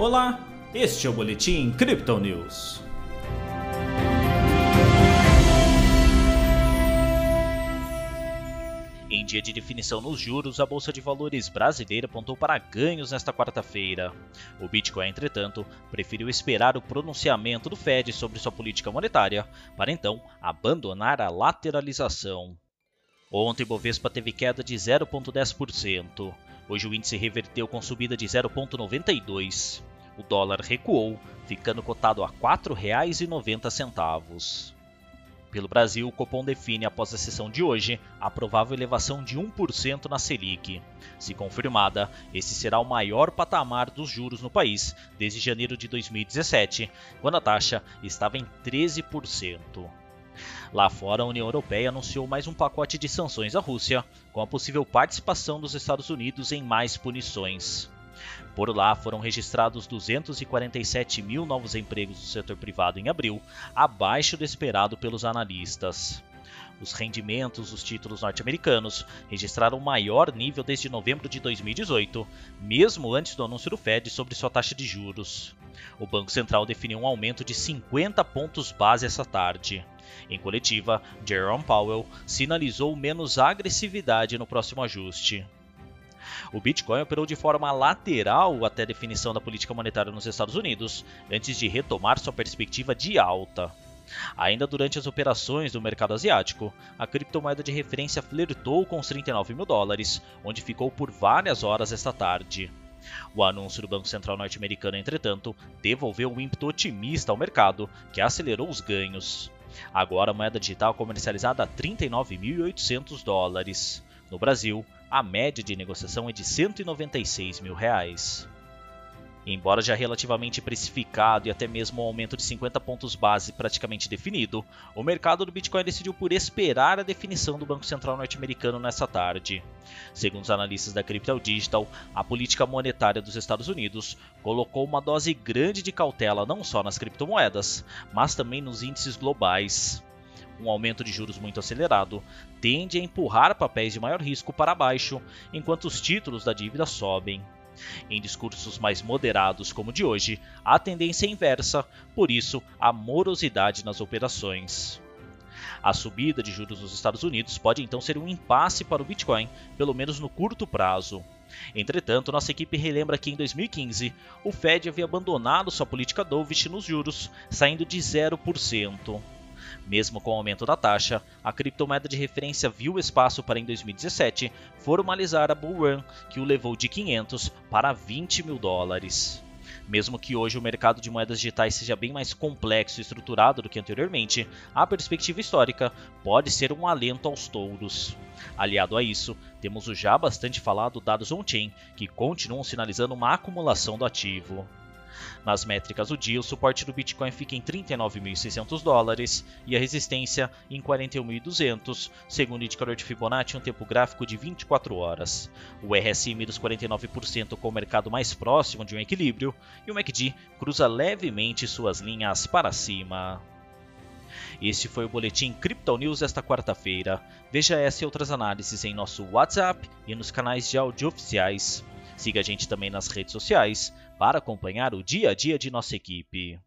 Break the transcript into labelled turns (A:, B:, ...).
A: Olá, este é o Boletim Crypto News.
B: Em dia de definição nos juros, a Bolsa de Valores brasileira apontou para ganhos nesta quarta-feira. O Bitcoin, entretanto, preferiu esperar o pronunciamento do Fed sobre sua política monetária, para então abandonar a lateralização. Ontem, Bovespa teve queda de 0,10%. Hoje o índice reverteu com subida de 0,92. O dólar recuou, ficando cotado a R$ 4,90. Pelo Brasil, o Copom define após a sessão de hoje a provável elevação de 1% na Selic. Se confirmada, esse será o maior patamar dos juros no país desde janeiro de 2017, quando a taxa estava em 13%. Lá fora, a União Europeia anunciou mais um pacote de sanções à Rússia, com a possível participação dos Estados Unidos em mais punições. Por lá foram registrados 247 mil novos empregos do setor privado em abril, abaixo do esperado pelos analistas. Os rendimentos dos títulos norte-americanos registraram o maior nível desde novembro de 2018, mesmo antes do anúncio do Fed sobre sua taxa de juros. O Banco Central definiu um aumento de 50 pontos base essa tarde. Em coletiva, Jerome Powell sinalizou menos agressividade no próximo ajuste. O Bitcoin operou de forma lateral até a definição da política monetária nos Estados Unidos, antes de retomar sua perspectiva de alta. Ainda durante as operações do mercado asiático, a criptomoeda de referência flertou com os 39 mil dólares, onde ficou por várias horas esta tarde. O anúncio do Banco Central norte-americano, entretanto, devolveu um ímpeto otimista ao mercado, que acelerou os ganhos. Agora a moeda digital comercializada a 39.800 dólares. No Brasil, a média de negociação é de 196 mil reais. Embora já relativamente precificado e até mesmo um aumento de 50 pontos base praticamente definido, o mercado do Bitcoin decidiu por esperar a definição do Banco Central norte-americano nessa tarde. Segundo os analistas da Crypto Digital, a política monetária dos Estados Unidos colocou uma dose grande de cautela não só nas criptomoedas, mas também nos índices globais um aumento de juros muito acelerado tende a empurrar papéis de maior risco para baixo, enquanto os títulos da dívida sobem. Em discursos mais moderados como o de hoje, a tendência é inversa, por isso a morosidade nas operações. A subida de juros nos Estados Unidos pode então ser um impasse para o Bitcoin, pelo menos no curto prazo. Entretanto, nossa equipe relembra que em 2015 o Fed havia abandonado sua política dovish nos juros, saindo de 0%. Mesmo com o aumento da taxa, a criptomoeda de referência viu espaço para em 2017 formalizar a bull run que o levou de 500 para 20 mil dólares. Mesmo que hoje o mercado de moedas digitais seja bem mais complexo e estruturado do que anteriormente, a perspectiva histórica pode ser um alento aos touros. Aliado a isso, temos o já bastante falado dados on-chain, que continuam sinalizando uma acumulação do ativo. Nas métricas do dia, o suporte do Bitcoin fica em 39.600 dólares e a resistência em 41.200, segundo o indicador de Fibonacci, um tempo gráfico de 24 horas. O RSI mira os 49% com o mercado mais próximo de um equilíbrio e o MACD cruza levemente suas linhas para cima. Este foi o Boletim Crypto News desta quarta-feira. Veja essa e outras análises em nosso WhatsApp e nos canais de áudio oficiais. Siga a gente também nas redes sociais para acompanhar o dia a dia de nossa equipe.